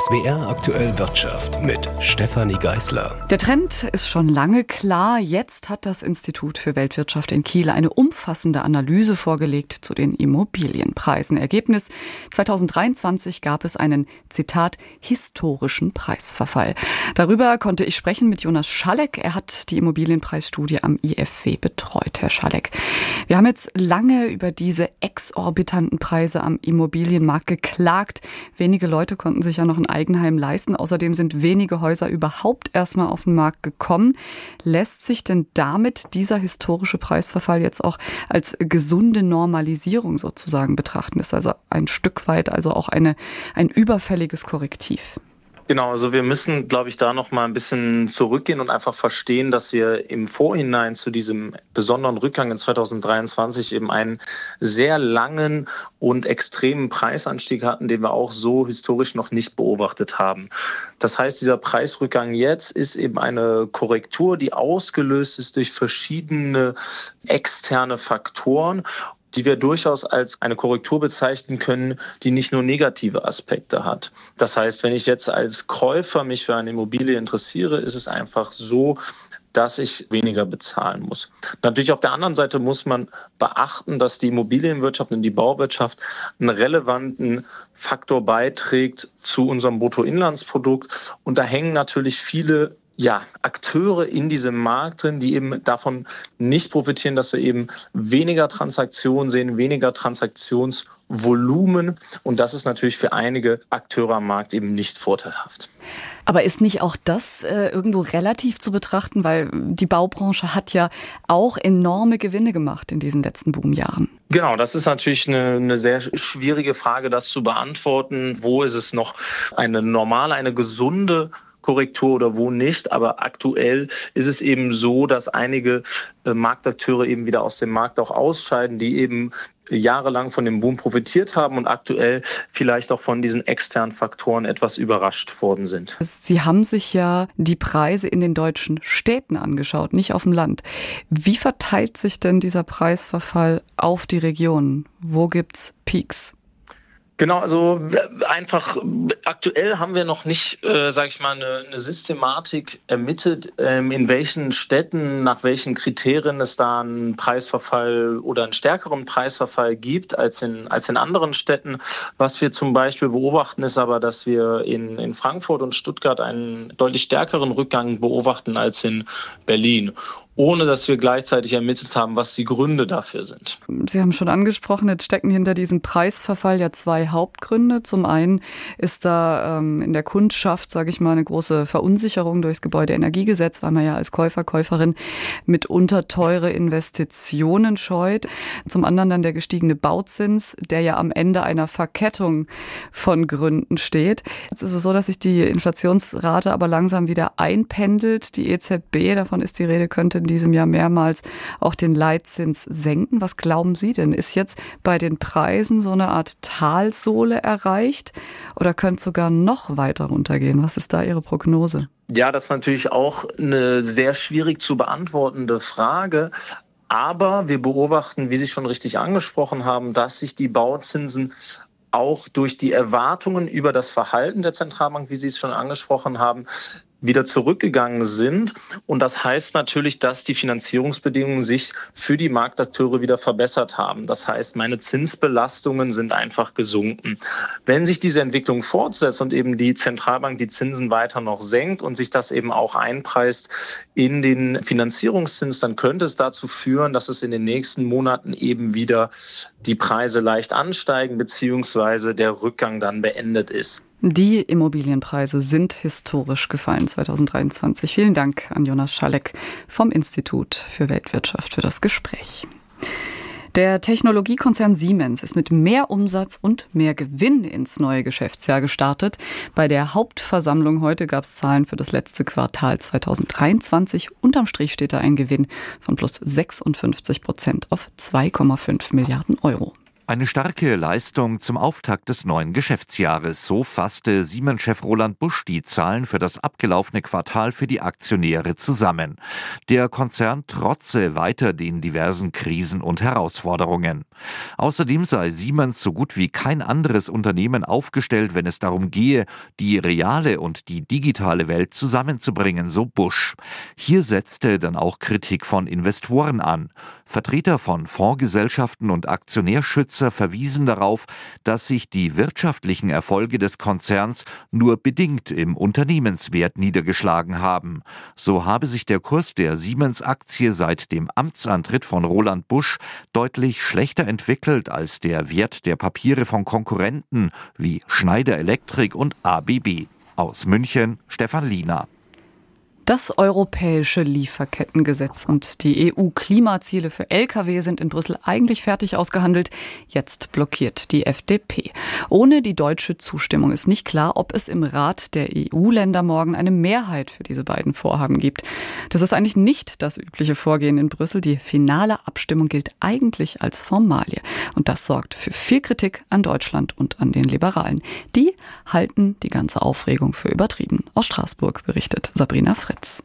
SWR aktuell Wirtschaft mit Stefanie Geißler. Der Trend ist schon lange klar. Jetzt hat das Institut für Weltwirtschaft in Kiel eine umfassende Analyse vorgelegt zu den Immobilienpreisen. Ergebnis 2023 gab es einen Zitat historischen Preisverfall. Darüber konnte ich sprechen mit Jonas Schalleck. Er hat die Immobilienpreisstudie am IFW betreut, Herr Schalleck. Wir haben jetzt lange über diese exorbitanten Preise am Immobilienmarkt geklagt. Wenige Leute konnten sich ja noch ein Eigenheim leisten. Außerdem sind wenige Häuser überhaupt erstmal auf den Markt gekommen. Lässt sich denn damit dieser historische Preisverfall jetzt auch als gesunde Normalisierung sozusagen betrachten? Ist also ein Stück weit also auch eine, ein überfälliges Korrektiv. Genau, also wir müssen, glaube ich, da noch mal ein bisschen zurückgehen und einfach verstehen, dass wir im Vorhinein zu diesem besonderen Rückgang in 2023 eben einen sehr langen und extremen Preisanstieg hatten, den wir auch so historisch noch nicht beobachtet haben. Das heißt, dieser Preisrückgang jetzt ist eben eine Korrektur, die ausgelöst ist durch verschiedene externe Faktoren die wir durchaus als eine Korrektur bezeichnen können, die nicht nur negative Aspekte hat. Das heißt, wenn ich jetzt als Käufer mich für eine Immobilie interessiere, ist es einfach so, dass ich weniger bezahlen muss. Natürlich auf der anderen Seite muss man beachten, dass die Immobilienwirtschaft und die Bauwirtschaft einen relevanten Faktor beiträgt zu unserem Bruttoinlandsprodukt. Und da hängen natürlich viele ja, Akteure in diesem Markt drin, die eben davon nicht profitieren, dass wir eben weniger Transaktionen sehen, weniger Transaktionsvolumen. Und das ist natürlich für einige Akteure am Markt eben nicht vorteilhaft. Aber ist nicht auch das äh, irgendwo relativ zu betrachten, weil die Baubranche hat ja auch enorme Gewinne gemacht in diesen letzten Boomjahren? Genau, das ist natürlich eine, eine sehr schwierige Frage, das zu beantworten. Wo ist es noch eine normale, eine gesunde Korrektur oder wo nicht. Aber aktuell ist es eben so, dass einige äh, Marktakteure eben wieder aus dem Markt auch ausscheiden, die eben jahrelang von dem Boom profitiert haben und aktuell vielleicht auch von diesen externen Faktoren etwas überrascht worden sind. Sie haben sich ja die Preise in den deutschen Städten angeschaut, nicht auf dem Land. Wie verteilt sich denn dieser Preisverfall auf die Regionen? Wo gibt's Peaks? Genau, also einfach aktuell haben wir noch nicht, äh, sage ich mal, eine, eine Systematik ermittelt, ähm, in welchen Städten, nach welchen Kriterien es da einen Preisverfall oder einen stärkeren Preisverfall gibt als in, als in anderen Städten. Was wir zum Beispiel beobachten, ist aber, dass wir in, in Frankfurt und Stuttgart einen deutlich stärkeren Rückgang beobachten als in Berlin ohne dass wir gleichzeitig ermittelt haben, was die Gründe dafür sind. Sie haben schon angesprochen, jetzt stecken hinter diesem Preisverfall ja zwei Hauptgründe. Zum einen ist da ähm, in der Kundschaft, sage ich mal, eine große Verunsicherung durchs Gebäudeenergiegesetz, weil man ja als Käufer, Käuferin mitunter teure Investitionen scheut. Zum anderen dann der gestiegene Bauzins, der ja am Ende einer Verkettung von Gründen steht. Jetzt ist es so, dass sich die Inflationsrate aber langsam wieder einpendelt. Die EZB, davon ist die Rede, könnte in diesem Jahr mehrmals auch den Leitzins senken. Was glauben Sie denn? Ist jetzt bei den Preisen so eine Art Talsohle erreicht oder könnte sogar noch weiter runtergehen? Was ist da Ihre Prognose? Ja, das ist natürlich auch eine sehr schwierig zu beantwortende Frage. Aber wir beobachten, wie Sie schon richtig angesprochen haben, dass sich die Bauzinsen auch durch die Erwartungen über das Verhalten der Zentralbank, wie Sie es schon angesprochen haben, wieder zurückgegangen sind. Und das heißt natürlich, dass die Finanzierungsbedingungen sich für die Marktakteure wieder verbessert haben. Das heißt, meine Zinsbelastungen sind einfach gesunken. Wenn sich diese Entwicklung fortsetzt und eben die Zentralbank die Zinsen weiter noch senkt und sich das eben auch einpreist in den Finanzierungszins, dann könnte es dazu führen, dass es in den nächsten Monaten eben wieder die Preise leicht ansteigen, beziehungsweise der Rückgang dann beendet ist. Die Immobilienpreise sind historisch gefallen 2023. Vielen Dank an Jonas Schalleck vom Institut für Weltwirtschaft für das Gespräch. Der Technologiekonzern Siemens ist mit mehr Umsatz und mehr Gewinn ins neue Geschäftsjahr gestartet. Bei der Hauptversammlung heute gab es Zahlen für das letzte Quartal 2023. Unterm Strich steht da ein Gewinn von plus 56 Prozent auf 2,5 Milliarden Euro. Eine starke Leistung zum Auftakt des neuen Geschäftsjahres. So fasste Siemens-Chef Roland Busch die Zahlen für das abgelaufene Quartal für die Aktionäre zusammen. Der Konzern trotze weiter den diversen Krisen und Herausforderungen. Außerdem sei Siemens so gut wie kein anderes Unternehmen aufgestellt, wenn es darum gehe, die reale und die digitale Welt zusammenzubringen, so Busch. Hier setzte dann auch Kritik von Investoren an. Vertreter von Fondsgesellschaften und Aktionärschützer verwiesen darauf, dass sich die wirtschaftlichen Erfolge des Konzerns nur bedingt im Unternehmenswert niedergeschlagen haben. So habe sich der Kurs der Siemens-Aktie seit dem Amtsantritt von Roland Busch deutlich schlechter entwickelt als der Wert der Papiere von Konkurrenten wie Schneider Electric und ABB. Aus München Stefan Liener. Das europäische Lieferkettengesetz und die EU-Klimaziele für Lkw sind in Brüssel eigentlich fertig ausgehandelt. Jetzt blockiert die FDP. Ohne die deutsche Zustimmung ist nicht klar, ob es im Rat der EU-Länder morgen eine Mehrheit für diese beiden Vorhaben gibt. Das ist eigentlich nicht das übliche Vorgehen in Brüssel. Die finale Abstimmung gilt eigentlich als Formalie. Und das sorgt für viel Kritik an Deutschland und an den Liberalen. Die halten die ganze Aufregung für übertrieben. Aus Straßburg berichtet Sabrina Fritz. März.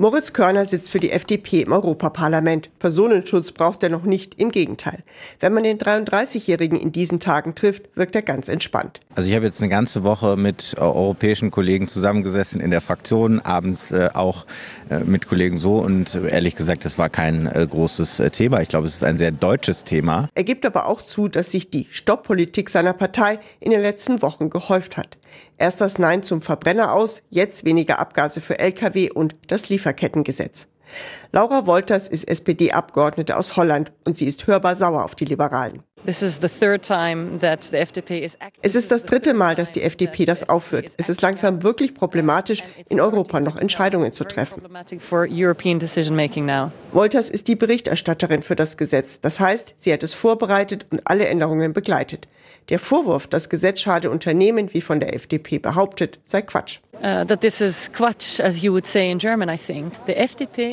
Moritz Körner sitzt für die FDP im Europaparlament. Personenschutz braucht er noch nicht, im Gegenteil. Wenn man den 33-Jährigen in diesen Tagen trifft, wirkt er ganz entspannt. Also ich habe jetzt eine ganze Woche mit äh, europäischen Kollegen zusammengesessen in der Fraktion, abends äh, auch äh, mit Kollegen so und ehrlich gesagt, das war kein großes Thema. Ich glaube, es ist ein sehr deutsches Thema. Er gibt aber auch zu, dass sich die Stopppolitik seiner Partei in den letzten Wochen gehäuft hat. Erst das Nein zum Verbrenner aus, jetzt weniger Abgase für Lkw und das Lieferkettengesetz. Laura Wolters ist SPD-Abgeordnete aus Holland und sie ist hörbar sauer auf die Liberalen. Es ist das dritte Mal, dass die FDP das aufführt. Es ist langsam wirklich problematisch, in Europa noch Entscheidungen zu treffen. Wolters ist die Berichterstatterin für das Gesetz. Das heißt, sie hat es vorbereitet und alle Änderungen begleitet. Der Vorwurf, das Gesetz schade Unternehmen, wie von der FDP behauptet, sei Quatsch. Uh, die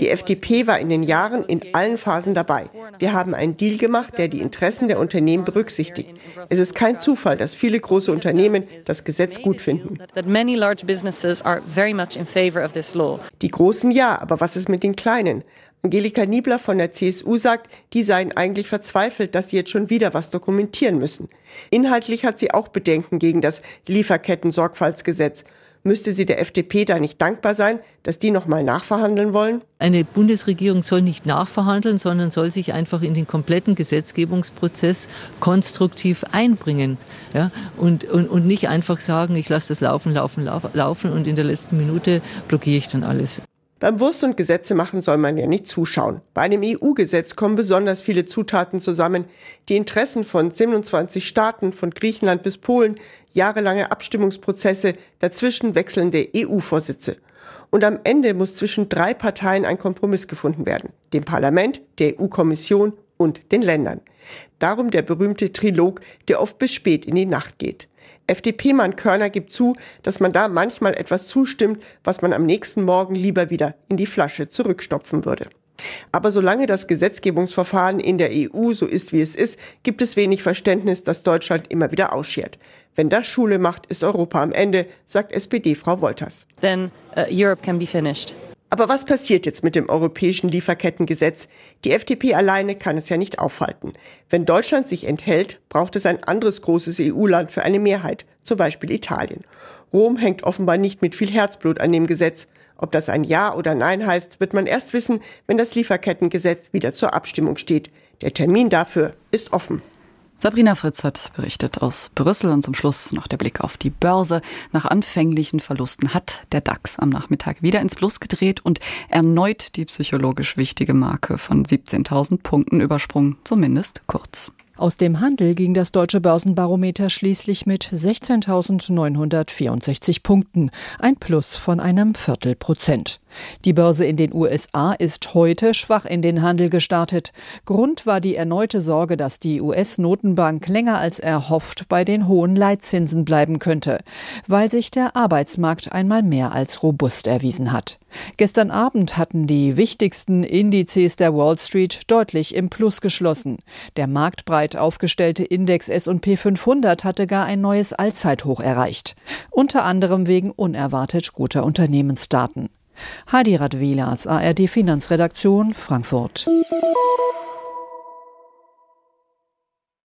FDP war in den Jahren in allen Phasen dabei. Wir haben einen Deal gemacht, der die Interessen der Unternehmen berücksichtigt. Es ist kein Zufall, dass viele große Unternehmen das Gesetz gut finden. Die Großen ja, aber was ist mit den Kleinen? Angelika Niebler von der CSU sagt, die seien eigentlich verzweifelt, dass sie jetzt schon wieder was dokumentieren müssen. Inhaltlich hat sie auch Bedenken gegen das Lieferketten-Sorgfaltsgesetz. Müsste sie der FDP da nicht dankbar sein, dass die nochmal nachverhandeln wollen? Eine Bundesregierung soll nicht nachverhandeln, sondern soll sich einfach in den kompletten Gesetzgebungsprozess konstruktiv einbringen. Ja? Und, und, und nicht einfach sagen, ich lasse das laufen, laufen, laufen und in der letzten Minute blockiere ich dann alles. Beim Wurst- und Gesetze machen soll man ja nicht zuschauen. Bei einem EU-Gesetz kommen besonders viele Zutaten zusammen. Die Interessen von 27 Staaten, von Griechenland bis Polen, jahrelange Abstimmungsprozesse, dazwischen wechselnde EU-Vorsitze. Und am Ende muss zwischen drei Parteien ein Kompromiss gefunden werden. Dem Parlament, der EU-Kommission und den Ländern. Darum der berühmte Trilog, der oft bis spät in die Nacht geht. FDP-Mann Körner gibt zu, dass man da manchmal etwas zustimmt, was man am nächsten Morgen lieber wieder in die Flasche zurückstopfen würde. Aber solange das Gesetzgebungsverfahren in der EU so ist, wie es ist, gibt es wenig Verständnis, dass Deutschland immer wieder ausschert. Wenn das Schule macht, ist Europa am Ende, sagt SPD-Frau Wolters. Then uh, Europe can be finished. Aber was passiert jetzt mit dem europäischen Lieferkettengesetz? Die FDP alleine kann es ja nicht aufhalten. Wenn Deutschland sich enthält, braucht es ein anderes großes EU-Land für eine Mehrheit, zum Beispiel Italien. Rom hängt offenbar nicht mit viel Herzblut an dem Gesetz. Ob das ein Ja oder Nein heißt, wird man erst wissen, wenn das Lieferkettengesetz wieder zur Abstimmung steht. Der Termin dafür ist offen. Sabrina Fritz hat berichtet aus Brüssel und zum Schluss noch der Blick auf die Börse. Nach anfänglichen Verlusten hat der DAX am Nachmittag wieder ins Plus gedreht und erneut die psychologisch wichtige Marke von 17.000 Punkten übersprungen, zumindest kurz. Aus dem Handel ging das deutsche Börsenbarometer schließlich mit 16.964 Punkten, ein Plus von einem Viertelprozent. Die Börse in den USA ist heute schwach in den Handel gestartet. Grund war die erneute Sorge, dass die US-Notenbank länger als erhofft bei den hohen Leitzinsen bleiben könnte, weil sich der Arbeitsmarkt einmal mehr als robust erwiesen hat. Gestern Abend hatten die wichtigsten Indizes der Wall Street deutlich im Plus geschlossen. Der marktbreit aufgestellte Index S&P 500 hatte gar ein neues Allzeithoch erreicht, unter anderem wegen unerwartet guter Unternehmensdaten. Hadi Radwilas, ARD Finanzredaktion, Frankfurt.